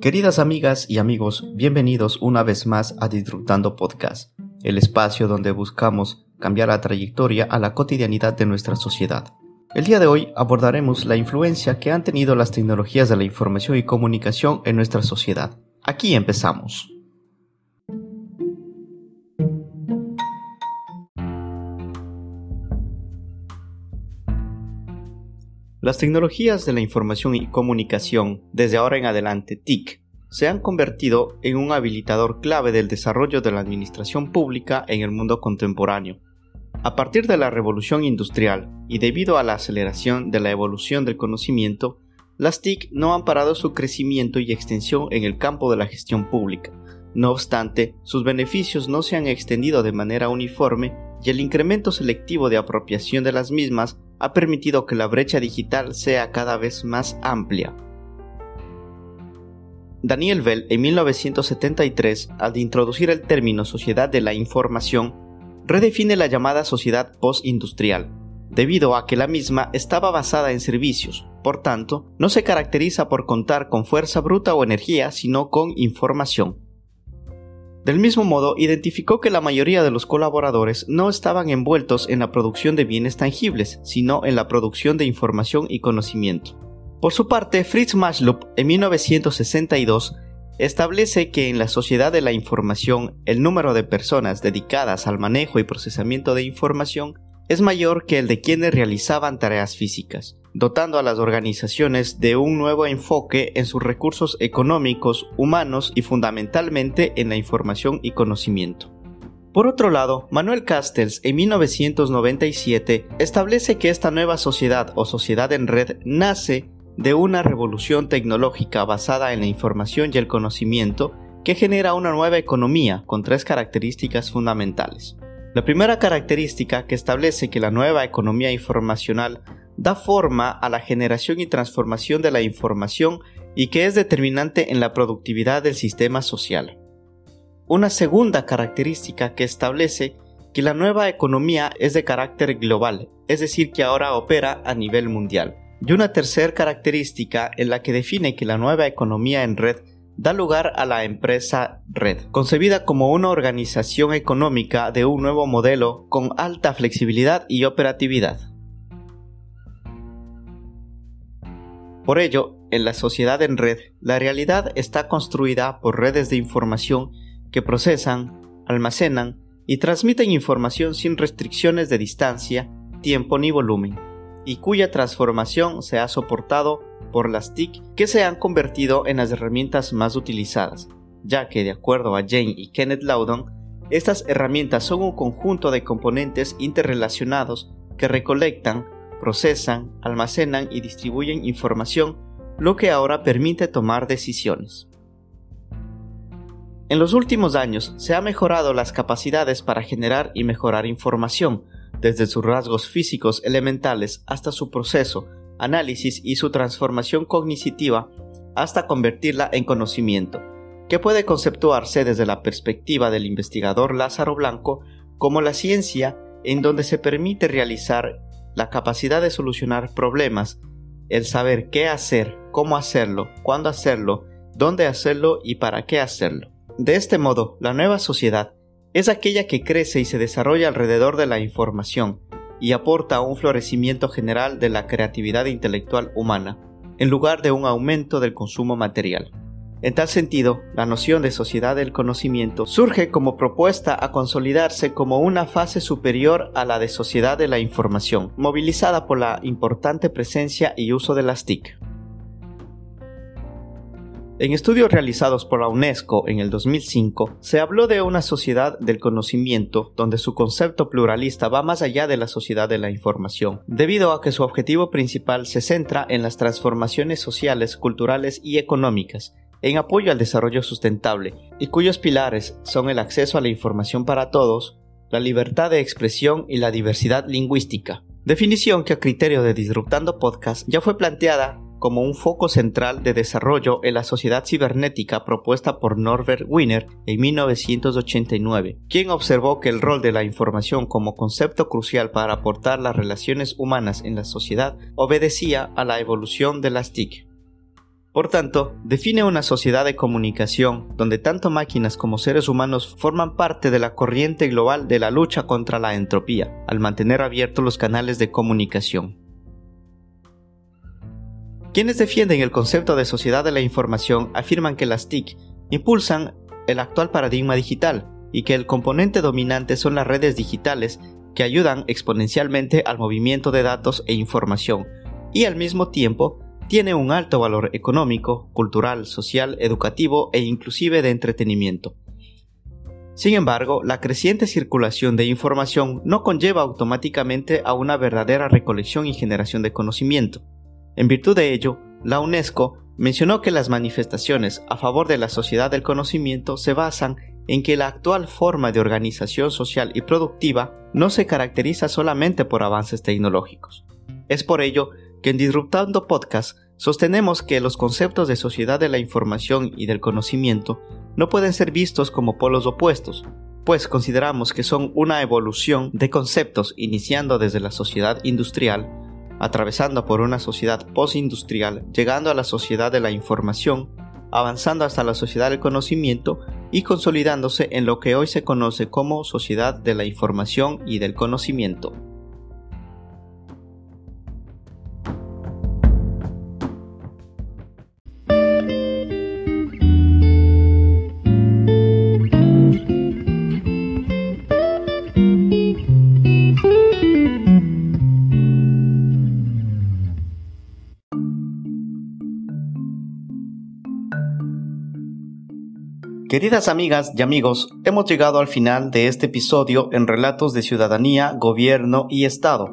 Queridas amigas y amigos, bienvenidos una vez más a Disruptando Podcast, el espacio donde buscamos cambiar la trayectoria a la cotidianidad de nuestra sociedad. El día de hoy abordaremos la influencia que han tenido las tecnologías de la información y comunicación en nuestra sociedad. Aquí empezamos. Las tecnologías de la información y comunicación, desde ahora en adelante TIC, se han convertido en un habilitador clave del desarrollo de la administración pública en el mundo contemporáneo. A partir de la revolución industrial y debido a la aceleración de la evolución del conocimiento, las TIC no han parado su crecimiento y extensión en el campo de la gestión pública. No obstante, sus beneficios no se han extendido de manera uniforme y el incremento selectivo de apropiación de las mismas ha permitido que la brecha digital sea cada vez más amplia. Daniel Bell en 1973, al introducir el término sociedad de la información, redefine la llamada sociedad postindustrial, debido a que la misma estaba basada en servicios, por tanto, no se caracteriza por contar con fuerza bruta o energía, sino con información. Del mismo modo, identificó que la mayoría de los colaboradores no estaban envueltos en la producción de bienes tangibles, sino en la producción de información y conocimiento. Por su parte, Fritz Machlup, en 1962, establece que en la sociedad de la información el número de personas dedicadas al manejo y procesamiento de información es mayor que el de quienes realizaban tareas físicas dotando a las organizaciones de un nuevo enfoque en sus recursos económicos, humanos y fundamentalmente en la información y conocimiento. Por otro lado, Manuel Castells en 1997 establece que esta nueva sociedad o sociedad en red nace de una revolución tecnológica basada en la información y el conocimiento que genera una nueva economía con tres características fundamentales. La primera característica que establece que la nueva economía informacional da forma a la generación y transformación de la información y que es determinante en la productividad del sistema social. Una segunda característica que establece que la nueva economía es de carácter global, es decir, que ahora opera a nivel mundial. Y una tercera característica en la que define que la nueva economía en red da lugar a la empresa red, concebida como una organización económica de un nuevo modelo con alta flexibilidad y operatividad. Por ello, en la sociedad en red, la realidad está construida por redes de información que procesan, almacenan y transmiten información sin restricciones de distancia, tiempo ni volumen, y cuya transformación se ha soportado por las TIC que se han convertido en las herramientas más utilizadas, ya que de acuerdo a Jane y Kenneth Loudon, estas herramientas son un conjunto de componentes interrelacionados que recolectan, procesan, almacenan y distribuyen información, lo que ahora permite tomar decisiones. En los últimos años se han mejorado las capacidades para generar y mejorar información, desde sus rasgos físicos elementales hasta su proceso, análisis y su transformación cognitiva, hasta convertirla en conocimiento, que puede conceptuarse desde la perspectiva del investigador Lázaro Blanco como la ciencia en donde se permite realizar la capacidad de solucionar problemas, el saber qué hacer, cómo hacerlo, cuándo hacerlo, dónde hacerlo y para qué hacerlo. De este modo, la nueva sociedad es aquella que crece y se desarrolla alrededor de la información y aporta un florecimiento general de la creatividad intelectual humana, en lugar de un aumento del consumo material. En tal sentido, la noción de sociedad del conocimiento surge como propuesta a consolidarse como una fase superior a la de sociedad de la información, movilizada por la importante presencia y uso de las TIC. En estudios realizados por la UNESCO en el 2005, se habló de una sociedad del conocimiento donde su concepto pluralista va más allá de la sociedad de la información, debido a que su objetivo principal se centra en las transformaciones sociales, culturales y económicas, en apoyo al desarrollo sustentable y cuyos pilares son el acceso a la información para todos, la libertad de expresión y la diversidad lingüística. Definición que a criterio de Disruptando Podcast ya fue planteada como un foco central de desarrollo en la sociedad cibernética propuesta por Norbert Wiener en 1989, quien observó que el rol de la información como concepto crucial para aportar las relaciones humanas en la sociedad obedecía a la evolución de las TIC. Por tanto, define una sociedad de comunicación donde tanto máquinas como seres humanos forman parte de la corriente global de la lucha contra la entropía, al mantener abiertos los canales de comunicación. Quienes defienden el concepto de sociedad de la información afirman que las TIC impulsan el actual paradigma digital y que el componente dominante son las redes digitales que ayudan exponencialmente al movimiento de datos e información y al mismo tiempo tiene un alto valor económico, cultural, social, educativo e inclusive de entretenimiento. Sin embargo, la creciente circulación de información no conlleva automáticamente a una verdadera recolección y generación de conocimiento. En virtud de ello, la UNESCO mencionó que las manifestaciones a favor de la sociedad del conocimiento se basan en que la actual forma de organización social y productiva no se caracteriza solamente por avances tecnológicos. Es por ello que en Disruptando Podcast sostenemos que los conceptos de sociedad de la información y del conocimiento no pueden ser vistos como polos opuestos, pues consideramos que son una evolución de conceptos iniciando desde la sociedad industrial, atravesando por una sociedad postindustrial, llegando a la sociedad de la información, avanzando hasta la sociedad del conocimiento y consolidándose en lo que hoy se conoce como sociedad de la información y del conocimiento. Queridas amigas y amigos, hemos llegado al final de este episodio en Relatos de Ciudadanía, Gobierno y Estado.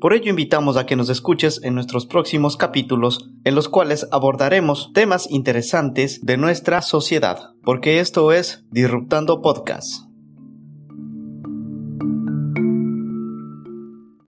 Por ello invitamos a que nos escuches en nuestros próximos capítulos en los cuales abordaremos temas interesantes de nuestra sociedad, porque esto es Disruptando Podcast.